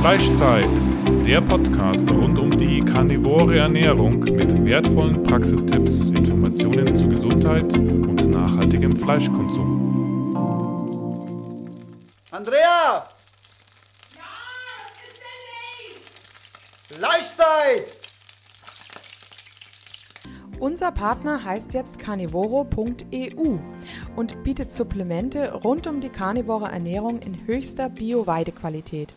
Fleischzeit, der Podcast rund um die karnivore Ernährung mit wertvollen Praxistipps, Informationen zu Gesundheit und nachhaltigem Fleischkonsum. Andrea! Ja, was ist denn nicht? Fleischzeit! Unser Partner heißt jetzt carnivoro.eu und bietet Supplemente rund um die karnivore Ernährung in höchster Bio-Weidequalität.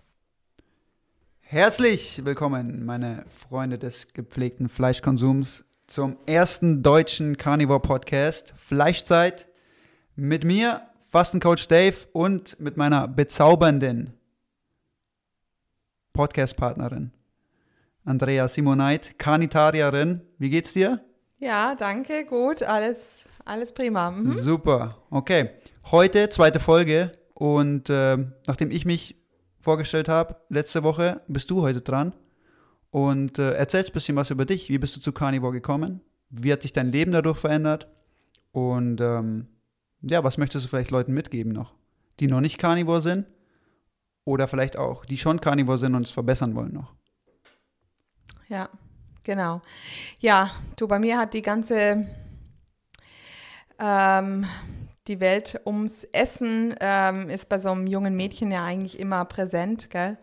Herzlich willkommen, meine Freunde des gepflegten Fleischkonsums, zum ersten deutschen Carnivore-Podcast Fleischzeit mit mir, Fastencoach Dave und mit meiner bezaubernden Podcast-Partnerin Andrea Simoneit, Carnitarierin. Wie geht's dir? Ja, danke, gut, alles, alles prima. Mhm. Super, okay. Heute zweite Folge und äh, nachdem ich mich vorgestellt habe letzte Woche, bist du heute dran und äh, erzählst ein bisschen was über dich. Wie bist du zu Carnivore gekommen? Wie hat sich dein Leben dadurch verändert? Und ähm, ja, was möchtest du vielleicht Leuten mitgeben noch, die noch nicht Carnivore sind oder vielleicht auch, die schon Carnivore sind und es verbessern wollen noch? Ja, genau. Ja, du, bei mir hat die ganze, ähm, die Welt ums Essen ähm, ist bei so einem jungen Mädchen ja eigentlich immer präsent, gell?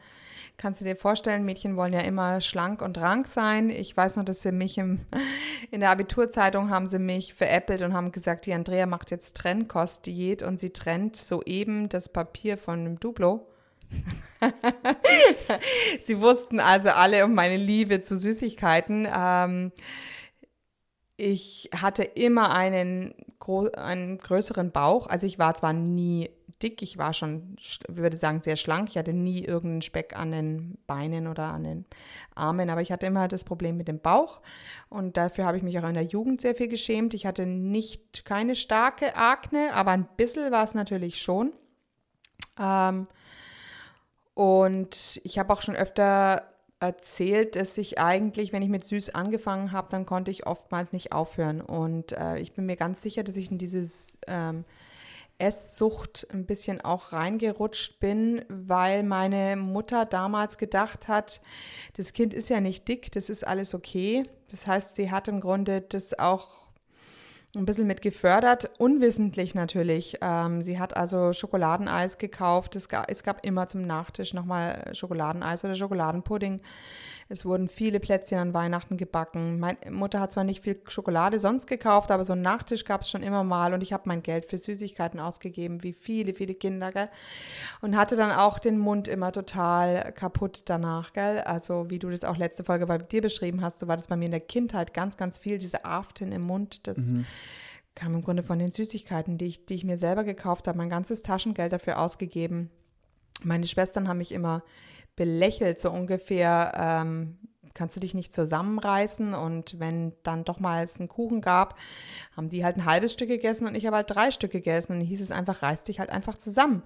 Kannst du dir vorstellen, Mädchen wollen ja immer schlank und rank sein. Ich weiß noch, dass sie mich im, in der Abiturzeitung haben sie mich veräppelt und haben gesagt, die Andrea macht jetzt Trennkostdiät und sie trennt soeben das Papier von einem Duplo. Sie wussten also alle um meine Liebe zu Süßigkeiten. Ähm, ich hatte immer einen, einen größeren Bauch. Also ich war zwar nie dick, ich war schon, ich würde sagen, sehr schlank. Ich hatte nie irgendeinen Speck an den Beinen oder an den Armen, aber ich hatte immer das Problem mit dem Bauch. Und dafür habe ich mich auch in der Jugend sehr viel geschämt. Ich hatte nicht keine starke Akne, aber ein bisschen war es natürlich schon. Ähm, und ich habe auch schon öfter erzählt, dass ich eigentlich, wenn ich mit süß angefangen habe, dann konnte ich oftmals nicht aufhören. Und äh, ich bin mir ganz sicher, dass ich in dieses ähm, Esssucht ein bisschen auch reingerutscht bin, weil meine Mutter damals gedacht hat, das Kind ist ja nicht dick, das ist alles okay. Das heißt, sie hat im Grunde das auch ein bisschen mit gefördert, unwissentlich natürlich. Ähm, sie hat also Schokoladeneis gekauft. Es gab, es gab immer zum Nachtisch nochmal Schokoladeneis oder Schokoladenpudding. Es wurden viele Plätzchen an Weihnachten gebacken. Meine Mutter hat zwar nicht viel Schokolade sonst gekauft, aber so einen Nachtisch gab es schon immer mal und ich habe mein Geld für Süßigkeiten ausgegeben, wie viele, viele Kinder, gell? Und hatte dann auch den Mund immer total kaputt danach, gell? Also wie du das auch letzte Folge bei dir beschrieben hast, so war das bei mir in der Kindheit ganz, ganz viel, diese Aften im Mund, das mhm kam im Grunde von den Süßigkeiten, die ich, die ich mir selber gekauft habe, mein ganzes Taschengeld dafür ausgegeben. Meine Schwestern haben mich immer belächelt, so ungefähr, ähm, kannst du dich nicht zusammenreißen und wenn dann doch mal es einen Kuchen gab, haben die halt ein halbes Stück gegessen und ich habe halt drei Stück gegessen und dann hieß es einfach, reiß dich halt einfach zusammen.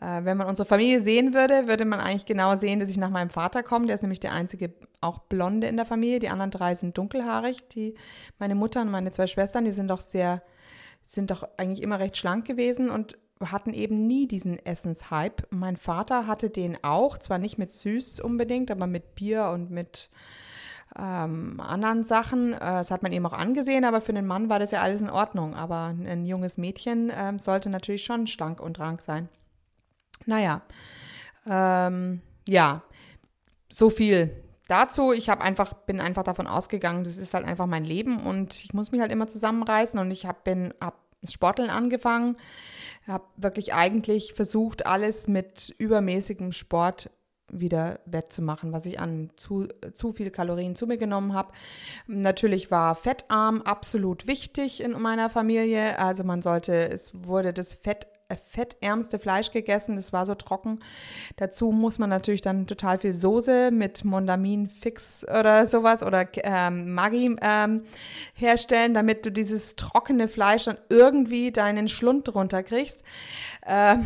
Äh, wenn man unsere Familie sehen würde, würde man eigentlich genau sehen, dass ich nach meinem Vater komme, der ist nämlich der einzige auch Blonde in der Familie, die anderen drei sind dunkelhaarig, die, meine Mutter und meine zwei Schwestern, die sind doch sehr, sind doch eigentlich immer recht schlank gewesen und hatten eben nie diesen Essenshype. Mein Vater hatte den auch, zwar nicht mit süß unbedingt, aber mit Bier und mit ähm, anderen Sachen. Äh, das hat man eben auch angesehen, aber für den Mann war das ja alles in Ordnung. Aber ein junges Mädchen ähm, sollte natürlich schon schlank und rank sein. Naja, ähm, ja, so viel dazu, ich habe einfach, bin einfach davon ausgegangen, das ist halt einfach mein Leben und ich muss mich halt immer zusammenreißen und ich habe bin, hab Sporteln angefangen, habe wirklich eigentlich versucht, alles mit übermäßigem Sport wieder wettzumachen, was ich an zu, zu viel Kalorien zu mir genommen habe. Natürlich war fettarm absolut wichtig in meiner Familie. Also man sollte, es wurde das Fett fettärmste Fleisch gegessen. Es war so trocken. Dazu muss man natürlich dann total viel Soße mit Mondamin Fix oder sowas oder ähm, Maggi ähm, herstellen, damit du dieses trockene Fleisch dann irgendwie deinen Schlund runterkriegst. Ähm,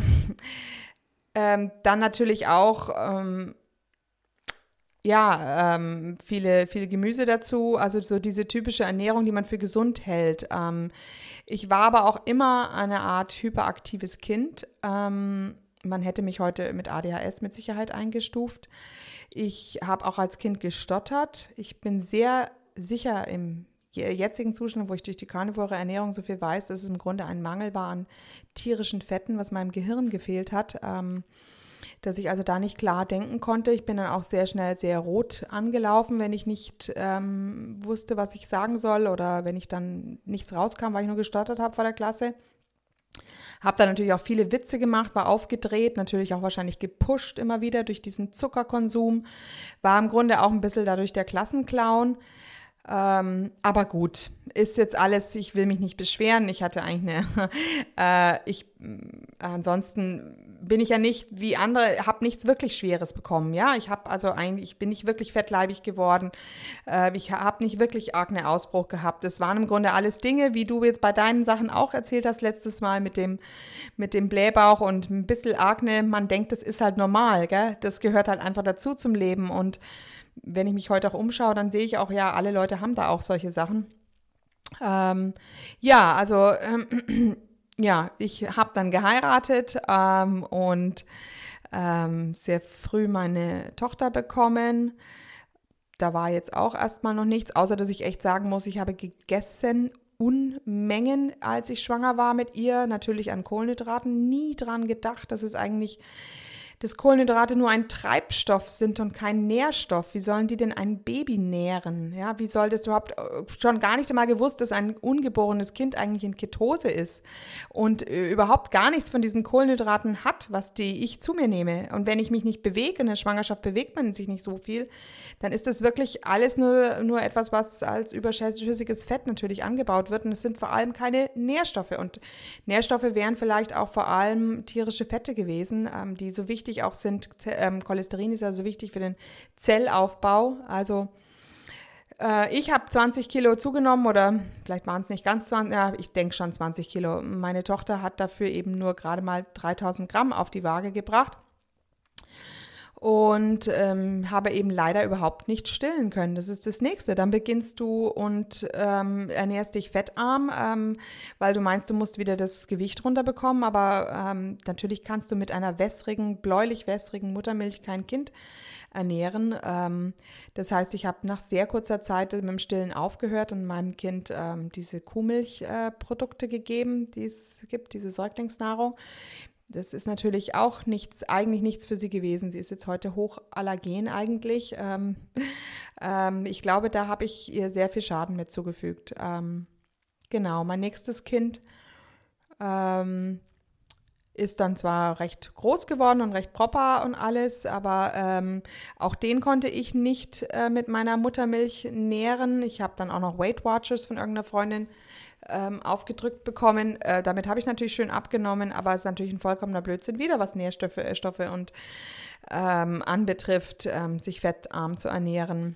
ähm, dann natürlich auch ähm, ja, ähm, viele, viele Gemüse dazu, also so diese typische Ernährung, die man für gesund hält. Ähm, ich war aber auch immer eine Art hyperaktives Kind. Ähm, man hätte mich heute mit ADHS mit Sicherheit eingestuft. Ich habe auch als Kind gestottert. Ich bin sehr sicher im jetzigen Zustand, wo ich durch die karnivore Ernährung so viel weiß, dass es im Grunde ein Mangel war an tierischen Fetten, was meinem Gehirn gefehlt hat. Ähm, dass ich also da nicht klar denken konnte. Ich bin dann auch sehr schnell sehr rot angelaufen, wenn ich nicht ähm, wusste, was ich sagen soll oder wenn ich dann nichts rauskam, weil ich nur gestottert habe vor der Klasse. Habe dann natürlich auch viele Witze gemacht, war aufgedreht, natürlich auch wahrscheinlich gepusht immer wieder durch diesen Zuckerkonsum. War im Grunde auch ein bisschen dadurch der Klassenclown. Ähm, aber gut, ist jetzt alles, ich will mich nicht beschweren. Ich hatte eigentlich eine, äh, ich, äh, ansonsten bin ich ja nicht wie andere, habe nichts wirklich Schweres bekommen. Ja, ich habe also eigentlich, ich bin nicht wirklich fettleibig geworden. Äh, ich habe nicht wirklich arg Ausbruch gehabt. Das waren im Grunde alles Dinge, wie du jetzt bei deinen Sachen auch erzählt hast letztes Mal mit dem, mit dem Blähbauch und ein bisschen Akne. Man denkt, das ist halt normal, gell? Das gehört halt einfach dazu zum Leben. Und wenn ich mich heute auch umschaue, dann sehe ich auch, ja, alle Leute haben da auch solche Sachen. Ähm, ja, also ähm, ja, ich habe dann geheiratet ähm, und ähm, sehr früh meine Tochter bekommen. Da war jetzt auch erstmal noch nichts, außer dass ich echt sagen muss, ich habe gegessen Unmengen, als ich schwanger war mit ihr. Natürlich an Kohlenhydraten, nie dran gedacht, dass es eigentlich dass Kohlenhydrate nur ein Treibstoff sind und kein Nährstoff. Wie sollen die denn ein Baby nähren? Ja, wie soll das überhaupt äh, schon gar nicht einmal gewusst, dass ein ungeborenes Kind eigentlich in Ketose ist und äh, überhaupt gar nichts von diesen Kohlenhydraten hat, was die ich zu mir nehme. Und wenn ich mich nicht bewege, in der Schwangerschaft bewegt man sich nicht so viel, dann ist das wirklich alles nur, nur etwas, was als überschüssiges Fett natürlich angebaut wird. Und es sind vor allem keine Nährstoffe. Und Nährstoffe wären vielleicht auch vor allem tierische Fette gewesen, ähm, die so wichtig wichtig auch sind. Ähm, Cholesterin ist also wichtig für den Zellaufbau. Also äh, ich habe 20 Kilo zugenommen oder vielleicht waren es nicht ganz 20, ja, ich denke schon 20 Kilo. Meine Tochter hat dafür eben nur gerade mal 3000 Gramm auf die Waage gebracht und ähm, habe eben leider überhaupt nicht stillen können. Das ist das Nächste. Dann beginnst du und ähm, ernährst dich fettarm, ähm, weil du meinst, du musst wieder das Gewicht runterbekommen. Aber ähm, natürlich kannst du mit einer wässrigen, bläulich wässrigen Muttermilch kein Kind ernähren. Ähm, das heißt, ich habe nach sehr kurzer Zeit mit dem Stillen aufgehört und meinem Kind ähm, diese Kuhmilchprodukte äh, gegeben, die es gibt, diese Säuglingsnahrung. Das ist natürlich auch nichts, eigentlich nichts für sie gewesen. Sie ist jetzt heute hochallergen eigentlich. Ähm, ähm, ich glaube, da habe ich ihr sehr viel Schaden mit zugefügt. Ähm, genau, mein nächstes Kind ähm, ist dann zwar recht groß geworden und recht proper und alles, aber ähm, auch den konnte ich nicht äh, mit meiner Muttermilch nähren. Ich habe dann auch noch Weight Watchers von irgendeiner Freundin ähm, aufgedrückt bekommen. Äh, damit habe ich natürlich schön abgenommen, aber es ist natürlich ein vollkommener Blödsinn wieder, was Nährstoffe äh, Stoffe und ähm, anbetrifft, ähm, sich fettarm zu ernähren.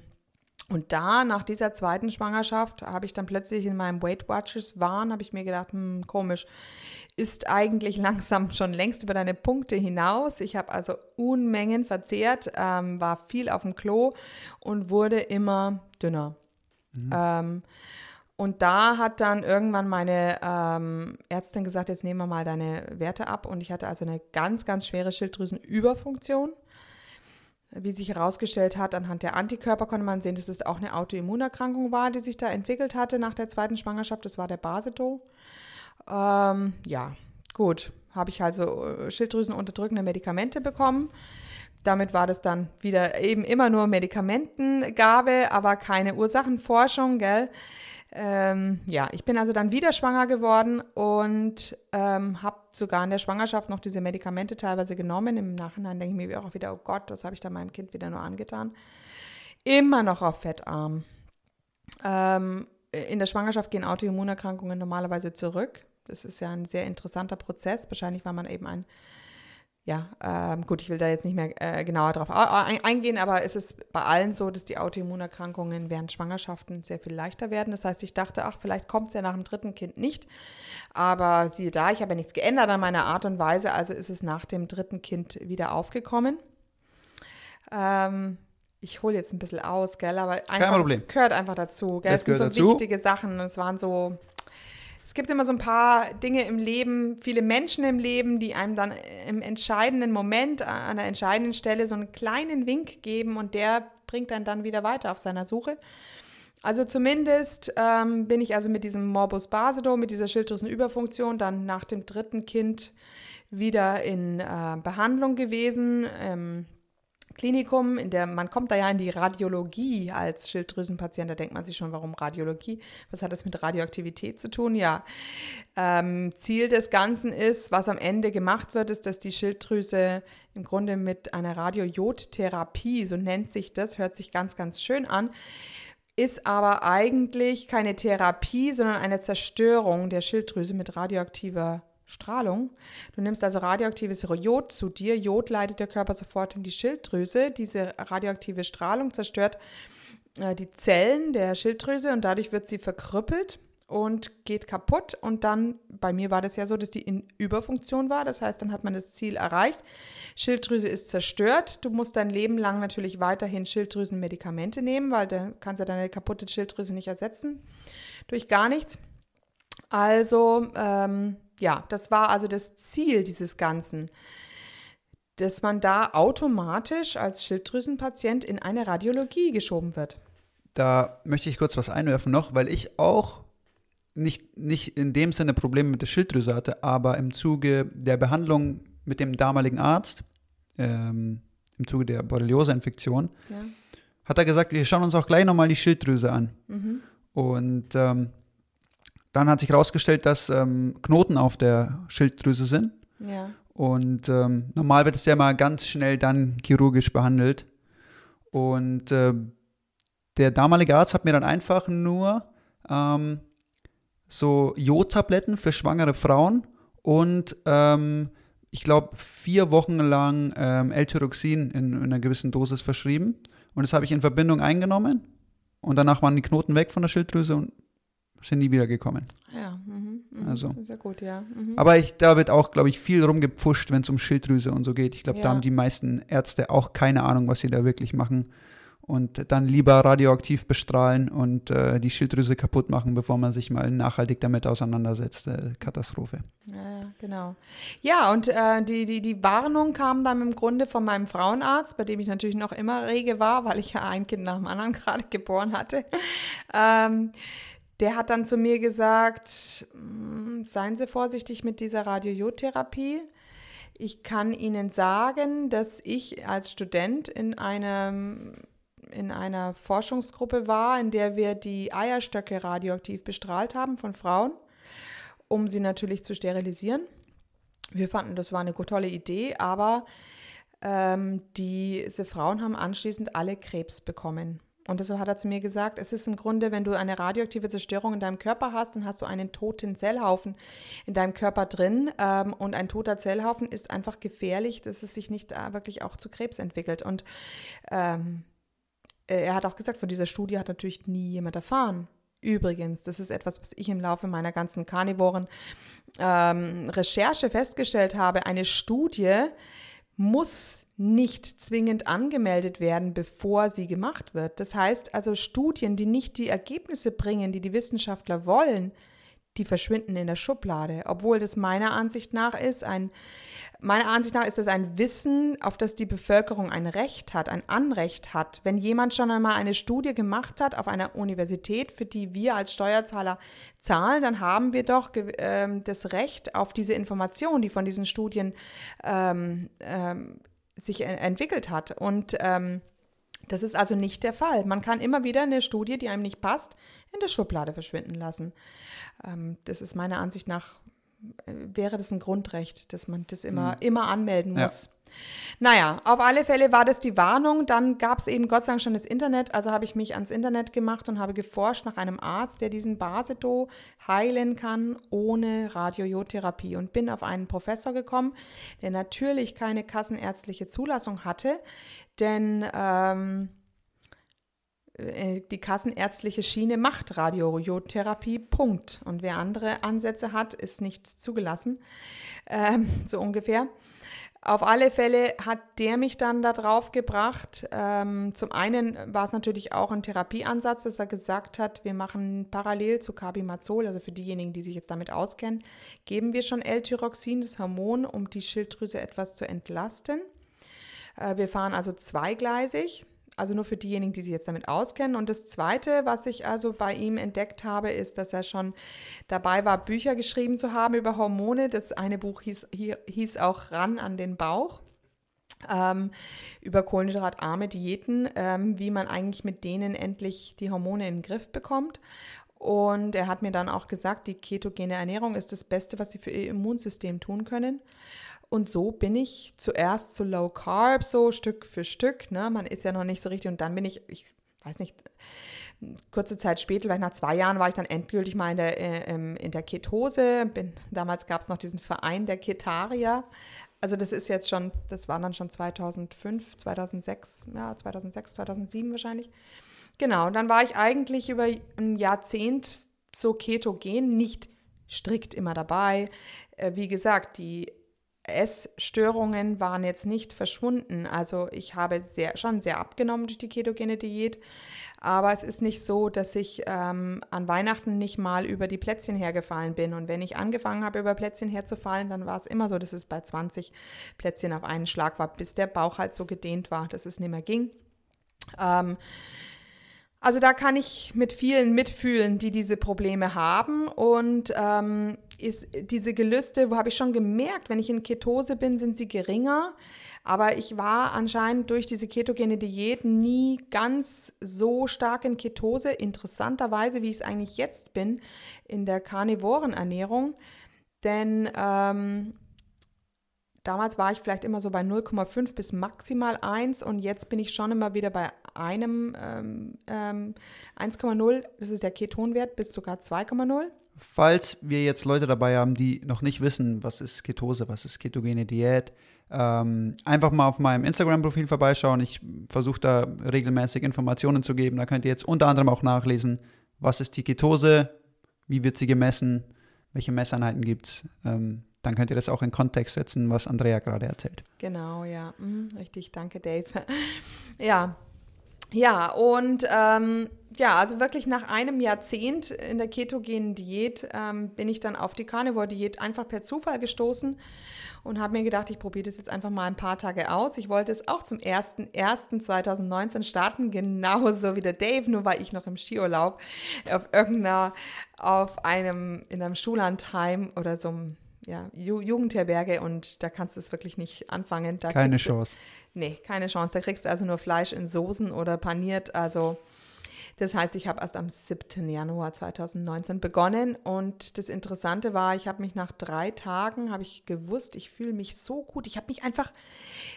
Und da, nach dieser zweiten Schwangerschaft, habe ich dann plötzlich in meinem Weight Watchers Wahn, habe ich mir gedacht, hm, komisch, ist eigentlich langsam schon längst über deine Punkte hinaus. Ich habe also Unmengen verzehrt, ähm, war viel auf dem Klo und wurde immer dünner. Mhm. Ähm, und da hat dann irgendwann meine ähm, Ärztin gesagt, jetzt nehmen wir mal deine Werte ab. Und ich hatte also eine ganz, ganz schwere Schilddrüsenüberfunktion. Wie sich herausgestellt hat, anhand der Antikörper konnte man sehen, dass es auch eine Autoimmunerkrankung war, die sich da entwickelt hatte nach der zweiten Schwangerschaft. Das war der Basedow. Ähm, ja, gut. Habe ich also äh, Schilddrüsenunterdrückende Medikamente bekommen damit war das dann wieder eben immer nur Medikamentengabe, aber keine Ursachenforschung, gell? Ähm, ja, ich bin also dann wieder schwanger geworden und ähm, habe sogar in der Schwangerschaft noch diese Medikamente teilweise genommen. Im Nachhinein denke ich mir auch wieder, oh Gott, was habe ich da meinem Kind wieder nur angetan. Immer noch auf fettarm. Ähm, in der Schwangerschaft gehen Autoimmunerkrankungen normalerweise zurück. Das ist ja ein sehr interessanter Prozess. Wahrscheinlich war man eben ein ja, ähm, gut, ich will da jetzt nicht mehr äh, genauer drauf eingehen, aber es ist bei allen so, dass die Autoimmunerkrankungen während Schwangerschaften sehr viel leichter werden. Das heißt, ich dachte, ach, vielleicht kommt es ja nach dem dritten Kind nicht. Aber siehe da, ich habe ja nichts geändert an meiner Art und Weise, also ist es nach dem dritten Kind wieder aufgekommen. Ähm, ich hole jetzt ein bisschen aus, gell, aber einfach, es gehört einfach dazu. Gell? Es sind so dazu. wichtige Sachen und es waren so es gibt immer so ein paar Dinge im Leben, viele Menschen im Leben, die einem dann im entscheidenden Moment, an der entscheidenden Stelle so einen kleinen Wink geben und der bringt einen dann wieder weiter auf seiner Suche. Also zumindest ähm, bin ich also mit diesem Morbus Basedow, mit dieser Schilddrüsenüberfunktion, dann nach dem dritten Kind wieder in äh, Behandlung gewesen. Ähm, Klinikum, in der man kommt da ja in die Radiologie als Schilddrüsenpatient, da denkt man sich schon, warum Radiologie? Was hat das mit Radioaktivität zu tun? Ja, ähm, Ziel des Ganzen ist, was am Ende gemacht wird, ist, dass die Schilddrüse im Grunde mit einer Radiojodtherapie, so nennt sich das, hört sich ganz, ganz schön an, ist aber eigentlich keine Therapie, sondern eine Zerstörung der Schilddrüse mit radioaktiver Strahlung. Du nimmst also radioaktives Jod zu dir. Jod leitet der Körper sofort in die Schilddrüse. Diese radioaktive Strahlung zerstört äh, die Zellen der Schilddrüse und dadurch wird sie verkrüppelt und geht kaputt. Und dann, bei mir war das ja so, dass die in Überfunktion war. Das heißt, dann hat man das Ziel erreicht. Schilddrüse ist zerstört. Du musst dein Leben lang natürlich weiterhin Schilddrüsenmedikamente nehmen, weil du kannst ja deine kaputte Schilddrüse nicht ersetzen durch gar nichts. Also, ähm, ja, das war also das Ziel dieses Ganzen, dass man da automatisch als Schilddrüsenpatient in eine Radiologie geschoben wird. Da möchte ich kurz was einwerfen noch, weil ich auch nicht, nicht in dem Sinne Probleme mit der Schilddrüse hatte, aber im Zuge der Behandlung mit dem damaligen Arzt, ähm, im Zuge der Borreliose-Infektion, ja. hat er gesagt, wir schauen uns auch gleich nochmal die Schilddrüse an. Mhm. Und ähm, dann hat sich herausgestellt, dass ähm, Knoten auf der Schilddrüse sind. Ja. Und ähm, normal wird es ja mal ganz schnell dann chirurgisch behandelt. Und äh, der damalige Arzt hat mir dann einfach nur ähm, so Jodtabletten für schwangere Frauen und ähm, ich glaube vier Wochen lang ähm, L-Tyroxin in, in, einer gewissen Dosis verschrieben. Und das habe ich in Verbindung eingenommen. Und danach waren die Knoten weg von der Schilddrüse und sind nie wieder gekommen. Ja, mhm, mh, also. Sehr gut, ja. Mhm. Aber ich, da wird auch, glaube ich, viel rumgepfuscht, wenn es um Schilddrüse und so geht. Ich glaube, ja. da haben die meisten Ärzte auch keine Ahnung, was sie da wirklich machen. Und dann lieber radioaktiv bestrahlen und äh, die Schilddrüse kaputt machen, bevor man sich mal nachhaltig damit auseinandersetzt. Äh, Katastrophe. Ja, genau. Ja, und äh, die, die, die Warnung kam dann im Grunde von meinem Frauenarzt, bei dem ich natürlich noch immer rege war, weil ich ja ein Kind nach dem anderen gerade geboren hatte. ähm, der hat dann zu mir gesagt, hm, seien Sie vorsichtig mit dieser Radiojodtherapie. Ich kann Ihnen sagen, dass ich als Student in einem in einer Forschungsgruppe war, in der wir die Eierstöcke radioaktiv bestrahlt haben von Frauen, um sie natürlich zu sterilisieren. Wir fanden, das war eine tolle Idee, aber ähm, diese Frauen haben anschließend alle Krebs bekommen. Und deshalb hat er zu mir gesagt, es ist im Grunde, wenn du eine radioaktive Zerstörung in deinem Körper hast, dann hast du einen toten Zellhaufen in deinem Körper drin. Ähm, und ein toter Zellhaufen ist einfach gefährlich, dass es sich nicht äh, wirklich auch zu Krebs entwickelt. Und ähm, er hat auch gesagt, von dieser Studie hat natürlich nie jemand erfahren. Übrigens, das ist etwas, was ich im Laufe meiner ganzen Karnivoren ähm, Recherche festgestellt habe. Eine Studie, muss nicht zwingend angemeldet werden, bevor sie gemacht wird. Das heißt also Studien, die nicht die Ergebnisse bringen, die die Wissenschaftler wollen, die verschwinden in der Schublade, obwohl das meiner Ansicht nach ist ein Meiner Ansicht nach ist es ein Wissen, auf das die Bevölkerung ein Recht hat, ein Anrecht hat. Wenn jemand schon einmal eine Studie gemacht hat auf einer Universität, für die wir als Steuerzahler zahlen, dann haben wir doch äh, das Recht auf diese Information, die von diesen Studien ähm, ähm, sich en- entwickelt hat. Und ähm, das ist also nicht der Fall. Man kann immer wieder eine Studie, die einem nicht passt, in der Schublade verschwinden lassen. Ähm, das ist meiner Ansicht nach, wäre das ein Grundrecht, dass man das immer, immer anmelden Ja. muss. Naja, auf alle Fälle war das die Warnung. Dann gab es eben Gott sei Dank schon das Internet. Also habe ich mich ans Internet gemacht und habe geforscht nach einem Arzt, der diesen Basedow heilen kann ohne Radiojodtherapie. Und bin auf einen Professor gekommen, der natürlich keine kassenärztliche Zulassung hatte, denn ähm, äh, die kassenärztliche Schiene macht Radiojodtherapie, Punkt. Und wer andere Ansätze hat, ist nicht zugelassen, ähm, so ungefähr. Auf alle Fälle hat der mich dann da drauf gebracht. Ähm, zum einen war es natürlich auch ein Therapieansatz, dass er gesagt hat, wir machen parallel zu Carbimazol, also für diejenigen, die sich jetzt damit auskennen, geben wir schon L-Tyroxin, das Hormon, um die Schilddrüse etwas zu entlasten. Äh, Wir fahren also zweigleisig, also nur für diejenigen, die sich jetzt damit auskennen. Und das Zweite, was ich also bei ihm entdeckt habe, ist, dass er schon dabei war, Bücher geschrieben zu haben über Hormone. Das eine Buch hieß, hieß auch Ran an den Bauch. Ähm, über kohlenhydratarme Diäten, ähm, wie man eigentlich mit denen endlich die Hormone in den Griff bekommt. Und er hat mir dann auch gesagt, die ketogene Ernährung ist das Beste, was sie für ihr Immunsystem tun können. Und so bin ich zuerst zu Low Carb, so Stück für Stück. Ne? Man ist ja noch nicht so richtig. Und dann bin ich, ich weiß nicht, kurze Zeit später, vielleicht nach zwei Jahren, war ich dann endgültig mal in der, äh, ähm, in der Ketose. Bin, damals gab es noch diesen Verein der Ketarier. Also das ist jetzt schon, das war dann schon 2005, 2006, ja, 2006, 2007 wahrscheinlich. Genau, dann war ich eigentlich über ein Jahrzehnt so ketogen, nicht strikt immer dabei. Äh, Wie gesagt, die Essstörungen waren jetzt nicht verschwunden. Also ich habe sehr, schon sehr abgenommen durch die ketogene Diät. Aber es ist nicht so, dass ich ähm, an Weihnachten nicht mal über die Plätzchen hergefallen bin. Und wenn ich angefangen habe, über Plätzchen herzufallen, dann war es immer so, dass es bei 20 Plätzchen auf einen Schlag war, bis der Bauch halt so gedehnt war, dass es nicht mehr ging. Ähm, also da kann ich mit vielen mitfühlen, die diese Probleme haben. Und ähm, ist diese Gelüste, wo habe ich schon gemerkt, wenn ich in Ketose bin, sind sie geringer. Aber ich war anscheinend durch diese ketogene Diät nie ganz so stark in Ketose, interessanterweise, wie ich es eigentlich jetzt bin, in der karnivoren Ernährung. Denn ähm, damals war ich vielleicht immer so bei 0,5 bis maximal 1 und jetzt bin ich schon immer wieder bei einem ähm, ähm, 1,0, das ist der Ketonwert, bis sogar 2,0. Falls wir jetzt Leute dabei haben, die noch nicht wissen, was ist Ketose, was ist ketogene Diät, ähm, einfach mal auf meinem Instagram-Profil vorbeischauen. Ich versuche da regelmäßig Informationen zu geben. Da könnt ihr jetzt unter anderem auch nachlesen, was ist die Ketose, wie wird sie gemessen, welche Messeinheiten gibt es. Ähm, dann könnt ihr das auch in Kontext setzen, was Andrea gerade erzählt. Genau, ja, mhm, richtig, danke Dave. ja, ja, und ähm, ja, also wirklich nach einem Jahrzehnt in der ketogenen Diät ähm, bin ich dann auf die Carnivore-Diät einfach per Zufall gestoßen und habe mir gedacht, ich probiere das jetzt einfach mal ein paar Tage aus. Ich wollte es auch zum 01.01.2019 starten, genauso wie der Dave, nur war ich noch im Skiurlaub auf irgendeiner, auf einem, in einem Schullandheim oder so einem ja, Ju Jugendherberge und da kannst du es wirklich nicht anfangen. Da Keine kriegst du- Chance. Nee, keine Chance. Da kriegst du also nur Fleisch in Soßen oder paniert. Also das heißt, ich habe erst am 7. Januar 2019 begonnen und das Interessante war, ich habe mich nach drei Tagen, habe ich gewusst, ich fühle mich so gut. Ich habe mich einfach,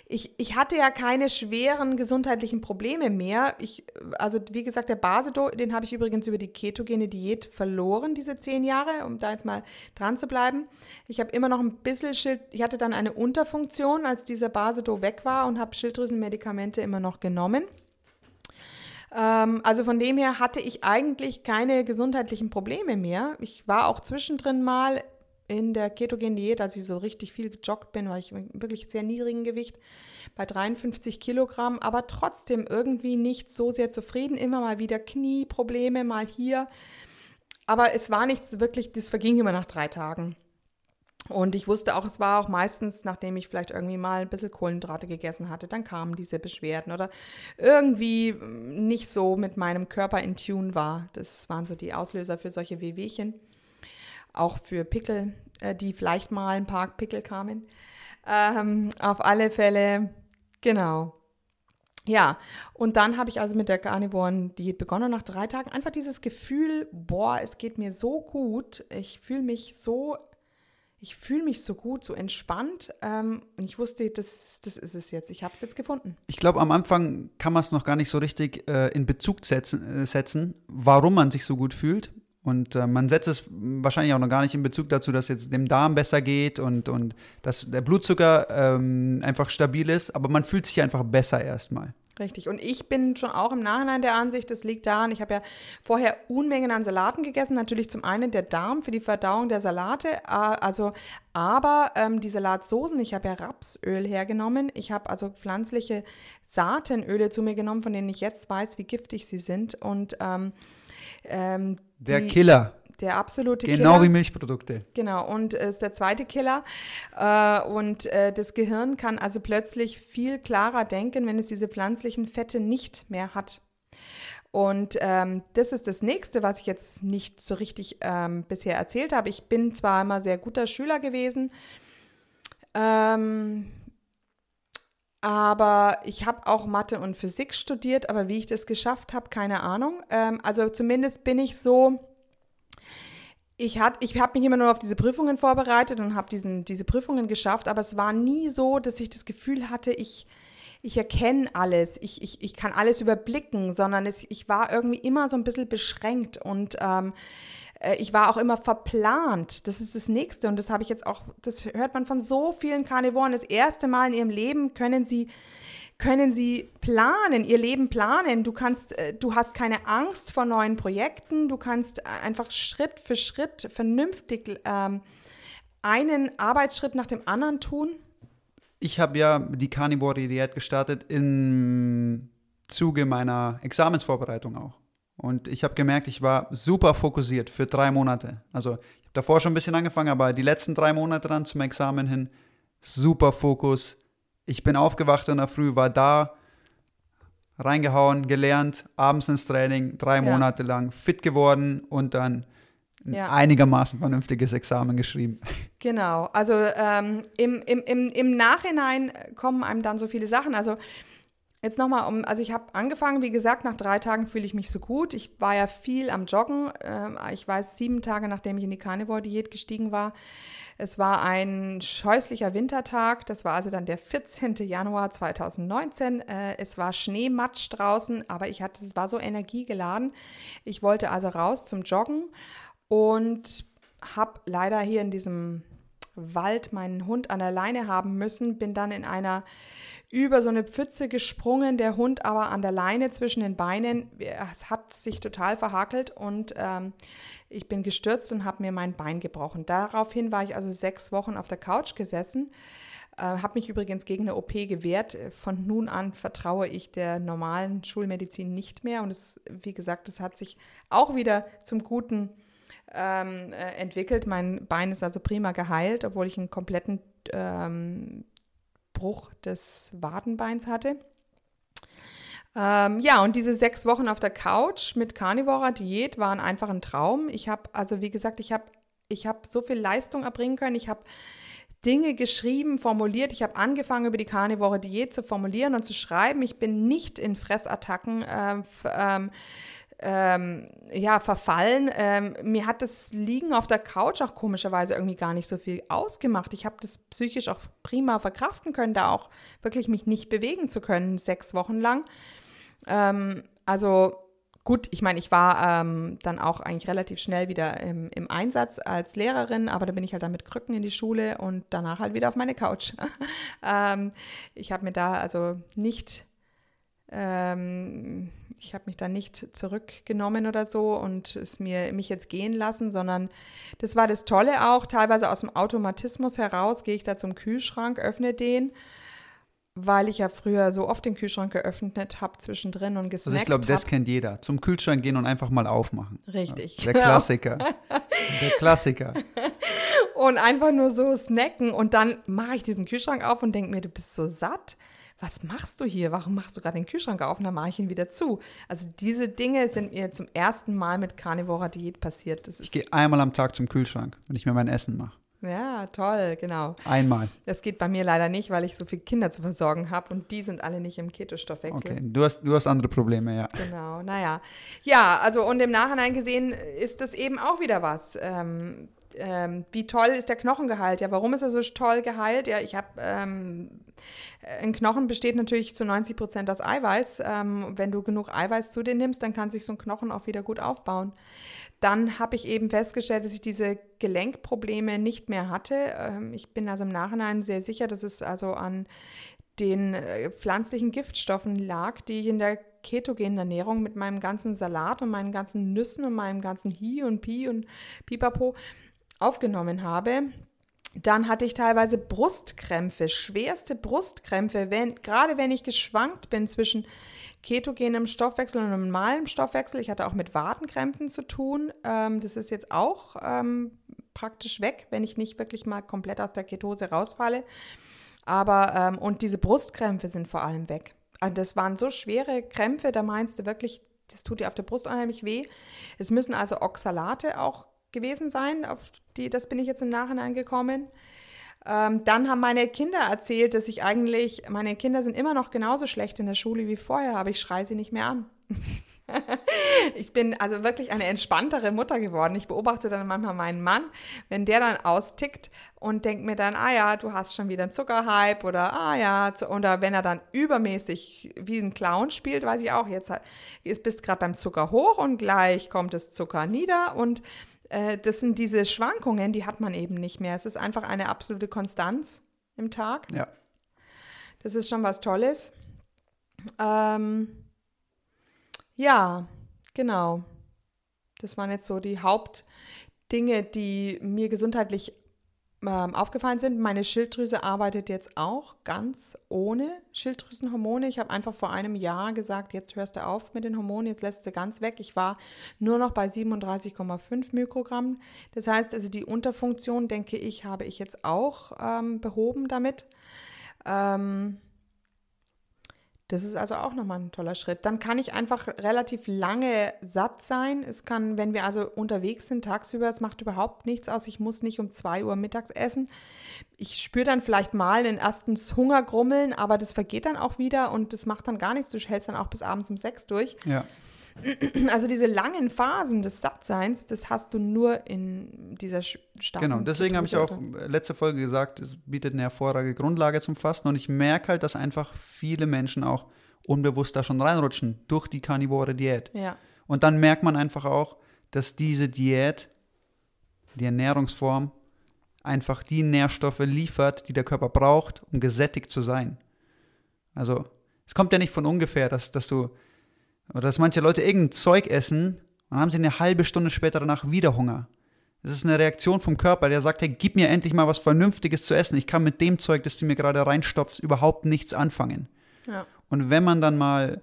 ich, ich hatte ja keine schweren gesundheitlichen Probleme mehr. Ich, also wie gesagt, der Basedo, den habe ich übrigens über die ketogene Diät verloren, diese zehn Jahre, um da jetzt mal dran zu bleiben. Ich habe immer noch ein bisschen Schild, ich hatte dann eine Unterfunktion, als dieser Basedo weg war und habe Schilddrüsenmedikamente immer noch genommen. Ähm, also von dem her hatte ich eigentlich keine gesundheitlichen Probleme mehr. Ich war auch zwischendrin mal in der ketogenen Diät, als ich so richtig viel gejoggt bin, war ich wirklich sehr niedrigen Gewicht bei 53 Kilogramm, aber trotzdem irgendwie nicht so sehr zufrieden. Immer mal wieder Knieprobleme, mal hier. Aber es war nichts wirklich, das verging immer nach drei Tagen. Und ich wusste auch, es war auch meistens, nachdem ich vielleicht irgendwie mal ein bisschen Kohlenhydrate gegessen hatte, dann kamen diese Beschwerden oder irgendwie nicht so mit meinem Körper in Tune war. Das waren so die Auslöser für solche Wehwehchen. Auch für Pickel, äh, die vielleicht mal ein paar Pickel kamen. Ähm, auf alle Fälle, Genau. Ja, und dann habe ich also mit der Carnivoren-Diät begonnen. Nach drei Tagen einfach dieses Gefühl, boah, es geht mir so gut. Ich fühle mich so, ich fühle mich so gut, so entspannt. Ähm, und ich wusste, das, das ist es jetzt. Ich habe es jetzt gefunden. Ich glaube, am Anfang kann man es noch gar nicht so richtig äh, in Bezug setzen, äh, setzen, warum man sich so gut fühlt. Und äh, man setzt es wahrscheinlich auch noch gar nicht in Bezug dazu, dass jetzt dem Darm besser geht und, und dass der Blutzucker ähm, einfach stabil ist, aber man fühlt sich einfach besser erstmal. Richtig. Und ich bin schon auch im Nachhinein der Ansicht, das liegt daran, ich habe ja vorher Unmengen an Salaten gegessen. Natürlich zum einen der Darm für die Verdauung der Salate, also aber ähm, die Salatsoßen, ich habe ja Rapsöl hergenommen. Ich habe also pflanzliche Saatenöle zu mir genommen, von denen ich jetzt weiß, wie giftig sie sind. Und ähm, ähm, Der Killer, Der absolute genau Killer. wie Milchprodukte. Genau, und äh, ist der zweite Killer. Äh, und äh, das Gehirn kann also plötzlich viel klarer denken, wenn es diese pflanzlichen Fette nicht mehr hat. Und ähm, das ist das nächste, was ich jetzt nicht so richtig ähm, bisher erzählt habe. Ich bin zwar immer sehr guter Schüler gewesen, ähm, aber ich habe auch Mathe und Physik studiert, aber wie ich das geschafft habe, keine Ahnung. Ähm, also zumindest bin ich so, ich, hat, ich habe mich immer nur auf diese Prüfungen vorbereitet und habe diese Prüfungen geschafft, aber es war nie so, dass ich das Gefühl hatte, ich, ich erkenne alles, ich, ich, ich kann alles überblicken, sondern es, ich war irgendwie immer so ein bisschen beschränkt und ähm, äh, ich war auch immer verplant. Das ist das Nächste und das habe ich jetzt auch, das hört man von so vielen Karnivoren. Das erste Mal in ihrem Leben können sie können sie planen, ihr Leben planen. Du kannst, äh, du hast keine Angst vor neuen Projekten. Du kannst äh, einfach Schritt für Schritt vernünftig ähm, einen Arbeitsschritt nach dem anderen tun. Ich habe ja die Carnivore-Diät gestartet im Zuge meiner Examensvorbereitung auch. Und ich habe gemerkt, ich war super fokussiert für drei Monate. Also ich habe davor schon ein bisschen angefangen, aber die letzten drei Monate dann zum Examen hin, super Fokus. Ich bin aufgewacht in der Früh, war da, reingehauen, gelernt, abends ins Training, drei Ja. Monate lang fit geworden und dann ein Ja. einigermaßen vernünftiges Examen geschrieben. Genau, also ähm, im, im, im, im Nachhinein kommen einem dann so viele Sachen. Also jetzt nochmal um, also ich habe angefangen, wie gesagt, nach drei Tagen fühle ich mich so gut. Ich war ja viel am Joggen. Ähm, ich weiß, sieben Tage nachdem ich in die Carnivore-Diät gestiegen war. Es war ein scheußlicher Wintertag. Das war also dann der 14. Januar 2019. Äh, es war Schneematsch draußen, aber ich hatte, es war so energiegeladen. Ich wollte also raus zum Joggen und habe leider hier in diesem Wald meinen Hund an der Leine haben müssen, bin dann in einer über so eine Pfütze gesprungen, der Hund aber an der Leine zwischen den Beinen. Es hat sich total verhakelt und ähm, ich bin gestürzt und habe mir mein Bein gebrochen. Daraufhin war ich also sechs Wochen auf der Couch gesessen, äh, habe mich übrigens gegen eine OP gewehrt. Von nun an vertraue ich der normalen Schulmedizin nicht mehr und es, wie gesagt, es hat sich auch wieder zum Guten ähm, äh, entwickelt. Mein Bein ist also prima geheilt, obwohl ich einen kompletten ähm, Bruch des Wadenbeins hatte. Ähm, ja, und diese sechs Wochen auf der Couch mit Carnivorer Diät waren einfach ein Traum. Ich habe, also wie gesagt, ich habe ich hab so viel Leistung erbringen können. Ich habe Dinge geschrieben, formuliert. Ich habe angefangen, über die Carnivore Diät zu formulieren und zu schreiben. Ich bin nicht in Fressattacken f- ähm, ähm, ja, verfallen. Ähm, mir hat das Liegen auf der Couch auch komischerweise irgendwie gar nicht so viel ausgemacht. Ich habe das psychisch auch prima verkraften können, da auch wirklich mich nicht bewegen zu können, sechs Wochen lang. Ähm, also gut, ich meine, ich war ähm, dann auch eigentlich relativ schnell wieder im, im Einsatz als Lehrerin, aber da bin ich halt dann mit Krücken in die Schule und danach halt wieder auf meine Couch. ähm, ich habe mir da also nicht ähm, ich habe mich da nicht zurückgenommen oder so und es mir mich jetzt gehen lassen, sondern das war das Tolle auch. Teilweise aus dem Automatismus heraus gehe ich da zum Kühlschrank, öffne den, weil ich ja früher so oft den Kühlschrank geöffnet habe zwischendrin und gesnackt Also ich glaube, das hab. kennt jeder. Zum Kühlschrank gehen und einfach mal aufmachen. Richtig. Der Klassiker. Der Klassiker. und einfach nur so snacken und dann mache ich diesen Kühlschrank auf und denke mir, du bist so satt. Was machst du hier? Warum machst du gerade den Kühlschrank auf? Und dann mache ich ihn wieder zu. Also diese Dinge sind mir zum ersten Mal mit Carnivora Diät passiert. Das Ich gehe einmal am Tag zum Kühlschrank, wenn ich mir mein Essen mache. Ja, toll, genau. Einmal. Das geht bei mir leider nicht, weil ich so viele Kinder zu versorgen habe und die sind alle nicht im Ketostoffwechsel. Okay, du hast, du hast andere Probleme, ja. Genau, naja. Ja, also und im Nachhinein gesehen ist das eben auch wieder was. Ähm, ähm, wie toll ist der Knochen geheilt? Ja, warum ist er so toll geheilt? Ja, ich habe, ähm, ein Knochen besteht natürlich zu 90 Prozent aus Eiweiß. Ähm, wenn du genug Eiweiß zu dir nimmst, dann kann sich so ein Knochen auch wieder gut aufbauen. Dann habe ich eben festgestellt, dass ich diese Gelenkprobleme nicht mehr hatte. Ähm, ich bin also im Nachhinein sehr sicher, dass es also an den äh, pflanzlichen Giftstoffen lag, die ich in der ketogenen Ernährung mit meinem ganzen Salat und meinen ganzen Nüssen und meinem ganzen Hi und Pi und Pipapo aufgenommen habe. Dann hatte ich teilweise Brustkrämpfe, schwerste Brustkrämpfe, wenn, gerade wenn ich geschwankt bin zwischen ketogenem Stoffwechsel und normalem Stoffwechsel. Ich hatte auch mit Wadenkrämpfen zu tun. Ähm, das ist jetzt auch ähm, praktisch weg, wenn ich nicht wirklich mal komplett aus der Ketose rausfalle. Aber, ähm, und diese Brustkrämpfe sind vor allem weg. Also das waren so schwere Krämpfe, da meinst du wirklich, das tut dir auf der Brust unheimlich weh. Es müssen also Oxalate auch gewesen sein, auf die, das bin ich jetzt im Nachhinein gekommen. Ähm, dann haben meine Kinder erzählt, dass ich eigentlich, meine Kinder sind immer noch genauso schlecht in der Schule wie vorher, aber ich schreie sie nicht mehr an. ich bin also wirklich eine entspanntere Mutter geworden. Ich beobachte dann manchmal meinen Mann, wenn der dann austickt und denkt mir dann, ah ja, du hast schon wieder einen Zuckerhype oder ah ja, oder wenn er dann übermäßig wie ein Clown spielt, weiß ich auch, jetzt ist bist gerade beim Zucker hoch und gleich kommt das Zucker nieder und äh, das sind diese Schwankungen, die hat man eben nicht mehr. Es ist einfach eine absolute Konstanz im Tag. Ja. Das ist schon was Tolles. Ähm, ja, genau. Das waren jetzt so die Hauptdinge, die mir gesundheitlich ähm, aufgefallen sind. Meine Schilddrüse arbeitet jetzt auch ganz ohne Schilddrüsenhormone. Ich habe einfach vor einem Jahr gesagt, jetzt hörst du auf mit den Hormonen, jetzt lässt du ganz weg. Ich war nur noch bei 37,5 Mikrogramm. Das heißt also, die Unterfunktion, denke ich, habe ich jetzt auch ähm, behoben damit. Ähm, das ist also auch nochmal ein toller Schritt. Dann kann ich einfach relativ lange satt sein. Es kann, wenn wir also unterwegs sind tagsüber, es macht überhaupt nichts aus. Ich muss nicht um 2 Uhr mittags essen. Ich spüre dann vielleicht mal den ersten Hungergrummeln, aber das vergeht dann auch wieder und das macht dann gar nichts. Du hältst dann auch bis abends um 6 durch. Ja. Also diese langen Phasen des Sattseins, das hast du nur in dieser starken Genau, deswegen habe ich auch letzte Folge gesagt, es bietet eine hervorragende Grundlage zum Fasten und ich merke halt, dass einfach viele Menschen auch unbewusst da schon reinrutschen durch die karnivore Diät. Ja, Und dann merkt man einfach auch, dass diese Diät, die Ernährungsform, einfach die Nährstoffe liefert, die der Körper braucht, um gesättigt zu sein. Also, es kommt ja nicht von ungefähr, dass, dass du, oder dass manche Leute irgendein Zeug essen und dann haben sie eine halbe Stunde später danach wieder Hunger. Das ist eine Reaktion vom Körper, der sagt, hey, gib mir endlich mal was Vernünftiges zu essen. Ich kann mit dem Zeug, das du mir gerade reinstopfst, überhaupt nichts anfangen. ja, Und wenn man dann mal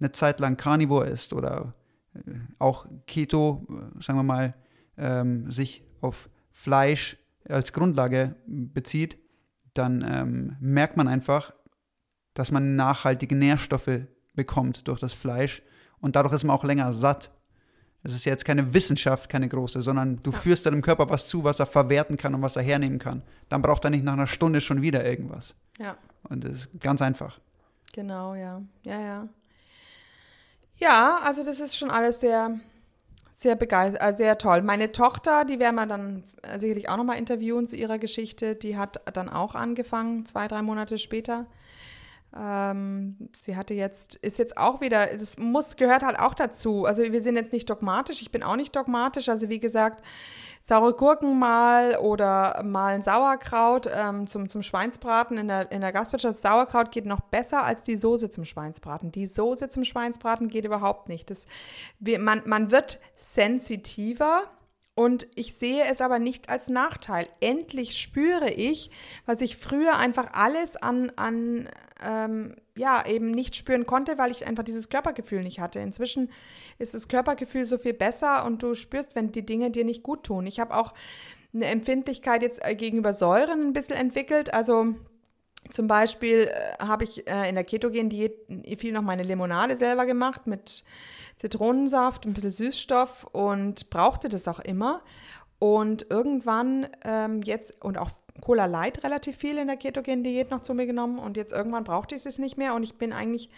eine Zeit lang Carnivore isst oder äh, auch Keto, äh, sagen wir mal, ähm, sich auf Fleisch als Grundlage bezieht, dann ähm, merkt man einfach, dass man nachhaltige Nährstoffe bekommt durch das Fleisch und dadurch ist man auch länger satt. Es ist ja jetzt keine Wissenschaft, keine große, sondern du Ja. führst deinem Körper was zu, was er verwerten kann und was er hernehmen kann. Dann braucht er nicht nach einer Stunde schon wieder irgendwas. ja. Und das ist ganz einfach. Genau, ja. Ja, ja. Ja, also das ist schon alles sehr, sehr begeistert, äh, sehr toll. Meine Tochter, die werden wir dann äh, sicherlich auch nochmal interviewen zu ihrer Geschichte, die hat dann auch angefangen, zwei, drei Monate später. Ähm, sie hatte jetzt, ist jetzt auch wieder, das muss, gehört halt auch dazu. Also wir sind jetzt nicht dogmatisch, ich bin auch nicht dogmatisch. Also wie gesagt, saure Gurken mal oder mal ein Sauerkraut ähm, zum, zum Schweinsbraten in der, in der Gastwirtschaft. Sauerkraut geht noch besser als die Soße zum Schweinsbraten. Die Soße zum Schweinsbraten geht überhaupt nicht. Das, wir, man, man wird sensitiver. Und ich sehe es aber nicht als Nachteil. Endlich spüre ich, was ich früher einfach alles an, an ähm, ja, eben nicht spüren konnte, weil ich einfach dieses Körpergefühl nicht hatte. Inzwischen ist das Körpergefühl so viel besser und du spürst, wenn die Dinge dir nicht gut tun. Ich habe auch eine Empfindlichkeit jetzt äh, gegenüber Säuren ein bisschen entwickelt. Also zum Beispiel äh, habe ich äh, in der Ketogen-Diät viel noch meine Limonade selber gemacht mit Zitronensaft, ein bisschen Süßstoff und brauchte das auch immer. Und irgendwann ähm, jetzt, und auch Cola Light relativ viel in der Ketogen-Diät noch zu mir genommen und jetzt irgendwann brauchte ich das nicht mehr und ich bin eigentlich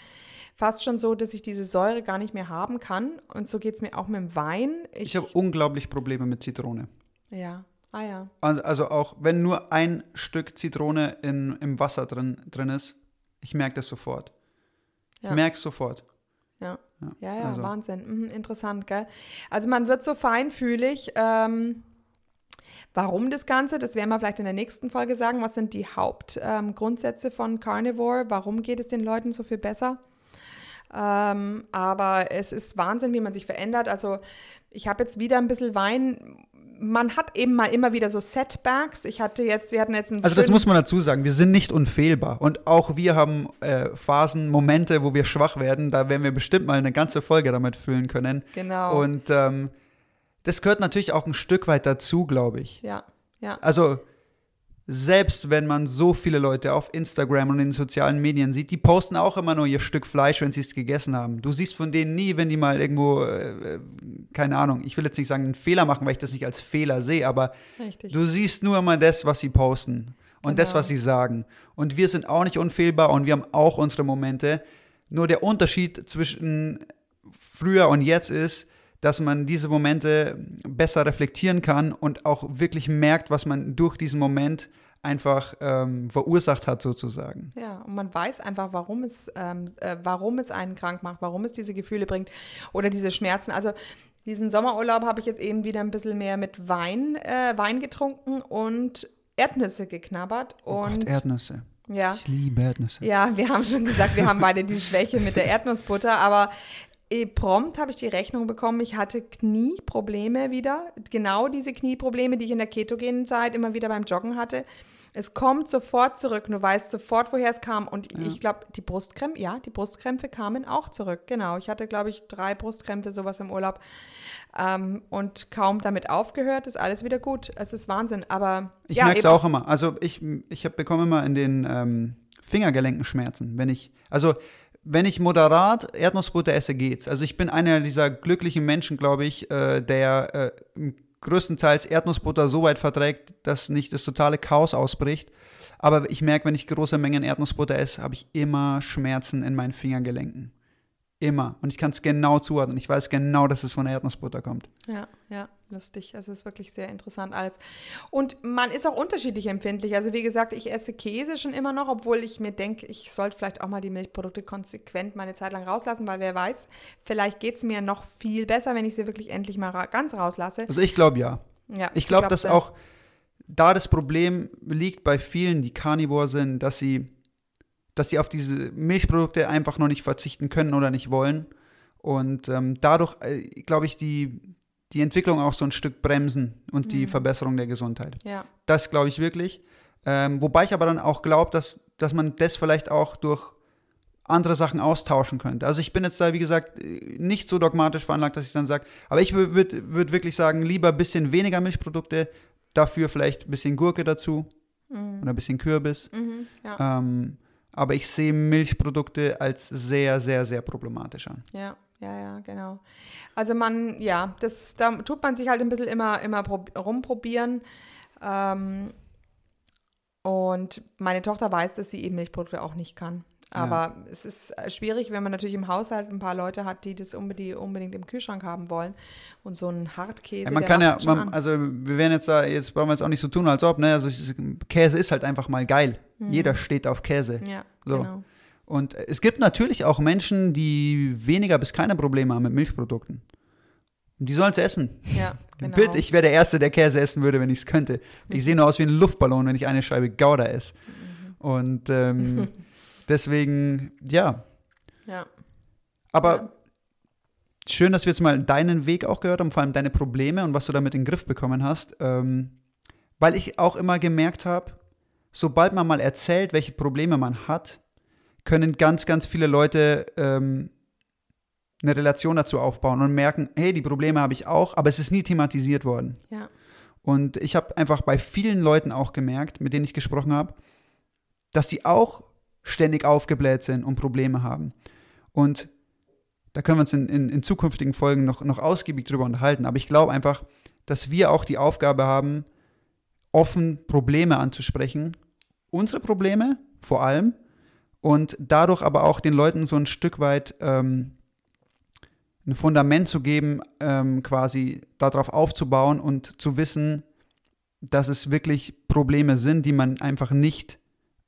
fast schon so, dass ich diese Säure gar nicht mehr haben kann. Und so geht es mir auch mit dem Wein. Ich, habe unglaublich Probleme mit Zitrone. Ja, ah ja. Also, auch wenn nur ein Stück Zitrone in, im Wasser drin, drin ist, ich merke das sofort. Ja. Ich merke es sofort. Ja, Ja, ja, ja also- Wahnsinn. Mhm, interessant, gell? Also man wird so feinfühlig. Ähm, warum das Ganze? Das werden wir vielleicht in der nächsten Folge sagen. Was sind die Hauptgrundsätze ähm, von Carnivore? Warum geht es den Leuten so viel besser? Ähm, aber es ist Wahnsinn, wie man sich verändert. Also ich habe jetzt wieder ein bisschen Wein. Man hat eben mal immer wieder so Setbacks. Ich hatte jetzt, wir hatten jetzt einen Also das muss man dazu sagen, wir sind nicht unfehlbar. Und auch wir haben äh, Phasen, Momente, wo wir schwach werden. Da werden wir bestimmt mal eine ganze Folge damit füllen können. Genau. Und ähm, das gehört natürlich auch ein Stück weit dazu, glaube ich. ja, ja. Also selbst wenn man so viele Leute auf Instagram und in den sozialen Medien sieht, die posten auch immer nur ihr Stück Fleisch, wenn sie es gegessen haben. Du siehst von denen nie, wenn die mal irgendwo, äh, äh, keine Ahnung, ich will jetzt nicht sagen, einen Fehler machen, weil ich das nicht als Fehler sehe, aber Richtig. du siehst nur immer das, was sie posten und das, Genau. was sie sagen. Und wir sind auch nicht unfehlbar und wir haben auch unsere Momente. Nur der Unterschied zwischen früher und jetzt ist, dass man diese Momente besser reflektieren kann und auch wirklich merkt, was man durch diesen Moment einfach ähm, verursacht hat, sozusagen. Ja, und man weiß einfach, warum es, ähm, äh, warum es einen krank macht, warum es diese Gefühle bringt oder diese Schmerzen. Also diesen Sommerurlaub habe ich jetzt eben wieder ein bisschen mehr mit Wein, äh, Wein getrunken und Erdnüsse geknabbert. Oh und Gott, Erdnüsse. ja, Ich liebe Erdnüsse. ja, wir haben schon gesagt, wir haben beide die Schwäche mit der Erdnussbutter, aber prompt habe ich die Rechnung bekommen, ich hatte Knieprobleme wieder. Genau diese Knieprobleme, die ich in der ketogenen Zeit immer wieder beim Joggen hatte. Es kommt sofort zurück. Du weißt sofort, woher es kam. Und ich glaube, die Brustkrämpfe, ja, die Brustkrämpfe kamen auch zurück. Genau. Ich hatte, glaube ich, drei Brustkrämpfe, sowas im Urlaub. Ähm, und kaum damit aufgehört, ist alles wieder gut. Es ist Wahnsinn. Aber Ich ja, merke es auch immer. Also ich, ich bekomme immer in den ähm, Fingergelenken Schmerzen, wenn ich, also wenn ich moderat Erdnussbutter esse, geht's. Also ich bin einer dieser glücklichen Menschen, glaube ich, äh, der äh, größtenteils Erdnussbutter so weit verträgt, dass nicht das totale Chaos ausbricht. Aber ich merke, wenn ich große Mengen Erdnussbutter esse, habe ich immer Schmerzen in meinen Fingergelenken. Immer. Und ich kann es genau zuordnen. Ich weiß genau, dass es von der Erdnussbutter kommt. Ja, ja, lustig. Also es ist wirklich sehr interessant alles. Und man ist auch unterschiedlich empfindlich. Also wie gesagt, ich esse Käse schon immer noch, obwohl ich mir denke, ich sollte vielleicht auch mal die Milchprodukte konsequent meine Zeit lang rauslassen, weil wer weiß, vielleicht geht es mir noch viel besser, wenn ich sie wirklich endlich mal ra ganz rauslasse. Also ich glaube ja. Ja, Ich glaube, dass auch da das Problem liegt bei vielen, die Carnivore sind, dass sie, dass sie auf diese Milchprodukte einfach noch nicht verzichten können oder nicht wollen. Und ähm, dadurch, äh, glaube ich, die, die Entwicklung auch so ein Stück bremsen und die Verbesserung der Gesundheit. Ja, Das glaube ich wirklich. Ähm, wobei ich aber dann auch glaube, dass, dass man das vielleicht auch durch andere Sachen austauschen könnte. Also ich bin jetzt da, wie gesagt, nicht so dogmatisch veranlagt, dass ich dann sage, aber ich würde würd, wirklich sagen, lieber ein bisschen weniger Milchprodukte, dafür vielleicht ein bisschen Gurke dazu oder ein bisschen Kürbis. mhm, ja, Ähm, aber ich sehe Milchprodukte als sehr, sehr, sehr problematisch an. ja, ja, ja, genau. Also man, ja, das, da tut man sich halt ein bisschen immer, immer prob- rumprobieren. Ähm, und meine Tochter weiß, dass sie eben Milchprodukte auch nicht kann. Aber es ist äh, schwierig, wenn man natürlich im Haushalt ein paar Leute hat, die das unbedingt, unbedingt im Kühlschrank haben wollen. Und so ein Hartkäse. Ja, man der kann ja, man, an. also wir werden jetzt da, jetzt brauchen wir jetzt auch nicht so tun, als ob, ne? Also Käse ist halt einfach mal geil. Jeder steht auf Käse. ja, so. genau. Und es gibt natürlich auch Menschen, die weniger bis keine Probleme haben mit Milchprodukten. Und die sollen es essen. Ja, genau. Bitte, ich wäre der Erste, der Käse essen würde, wenn ich es könnte. Ich sehe nur aus wie ein Luftballon, wenn ich eine Scheibe Gouda esse. Und ähm, deswegen, ja. ja. Aber Ja. schön, dass wir jetzt mal deinen Weg auch gehört haben, vor allem deine Probleme und was du damit in den Griff bekommen hast. Ähm, weil ich auch immer gemerkt habe, sobald man mal erzählt, welche Probleme man hat, können ganz, ganz viele Leute ähm, eine Relation dazu aufbauen und merken, hey, die Probleme habe ich auch, aber es ist nie thematisiert worden. Ja. Und ich habe einfach bei vielen Leuten auch gemerkt, mit denen ich gesprochen habe, dass die auch ständig aufgebläht sind und Probleme haben. Und da können wir uns in, in, in zukünftigen Folgen noch, noch ausgiebig drüber unterhalten. Aber ich glaube einfach, dass wir auch die Aufgabe haben, offen Probleme anzusprechen. Unsere Probleme vor allem. Und dadurch aber auch den Leuten so ein Stück weit ähm, ein Fundament zu geben, ähm, quasi darauf aufzubauen und zu wissen, dass es wirklich Probleme sind, die man einfach nicht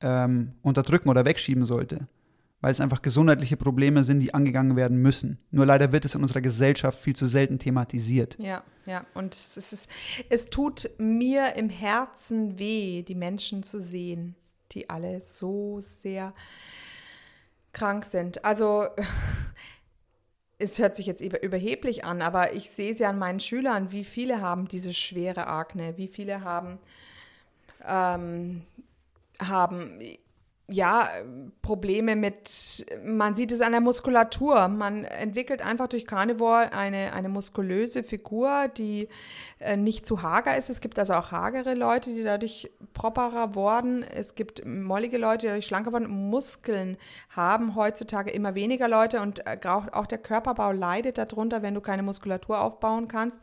ähm, unterdrücken oder wegschieben sollte. Weil es einfach gesundheitliche Probleme sind, die angegangen werden müssen. Nur leider wird es in unserer Gesellschaft viel zu selten thematisiert. Ja, ja. Und es, ist, es tut mir im Herzen weh, die Menschen zu sehen, die alle so sehr krank sind. Also es hört sich jetzt überheblich an, aber ich sehe es ja an meinen Schülern, wie viele haben diese schwere Akne, wie viele haben, ähm, haben ja, Probleme mit, man sieht es an der Muskulatur. Man entwickelt einfach durch Carnivore eine, eine muskulöse Figur, die äh, nicht zu hager ist. Es gibt also auch hagere Leute, die dadurch properer worden. Es gibt mollige Leute, die dadurch schlanker wurden. Muskeln haben heutzutage immer weniger Leute und äh, auch der Körperbau leidet darunter, wenn du keine Muskulatur aufbauen kannst.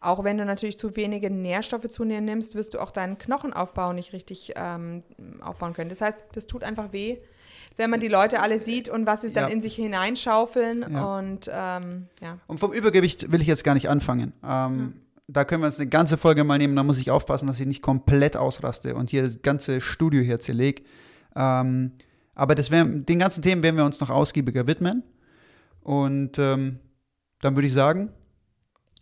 Auch wenn du natürlich zu wenige Nährstoffe zu dir nimmst, wirst du auch deinen Knochenaufbau nicht richtig ähm, aufbauen können. Das heißt, das tut einfach weh, wenn man die Leute alle sieht und was sie dann Ja. in sich hineinschaufeln. Ja. Und ähm, ja. Und vom Übergewicht will ich jetzt gar nicht anfangen. Ähm, Da können wir uns eine ganze Folge mal nehmen. Da muss ich aufpassen, dass ich nicht komplett ausraste und hier das ganze Studio hier zerleg. Ähm, aber das wär, den ganzen Themen werden wir uns noch ausgiebiger widmen. Und ähm, dann würde ich sagen,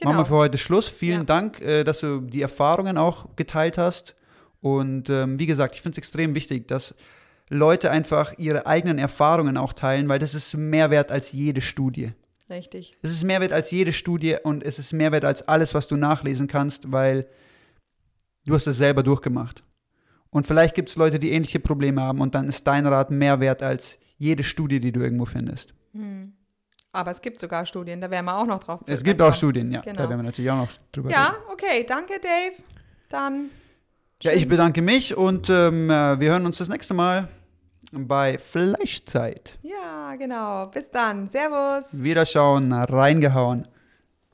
machen wir für heute Schluss. Vielen Ja. Dank, äh, dass du die Erfahrungen auch geteilt hast. Und ähm, wie gesagt, ich finde es extrem wichtig, dass Leute einfach ihre eigenen Erfahrungen auch teilen, weil das ist mehr wert als jede Studie. Richtig. Es ist mehr wert als jede Studie und es ist mehr wert als alles, was du nachlesen kannst, weil du hast es selber durchgemacht. Und vielleicht gibt es Leute, die ähnliche Probleme haben und dann ist dein Rat mehr wert als jede Studie, die du irgendwo findest. Aber es gibt sogar Studien, da werden wir auch noch drauf zu Es gibt auch. Studien, ja. Genau. Da werden wir natürlich auch noch drüber Ja, reden. okay, danke Dave. Dann Ja, ich bedanke mich und ähm, äh, wir hören uns das nächste Mal bei Fleischzeit. ja, genau. Bis dann. Servus. Wiederschauen, reingehauen.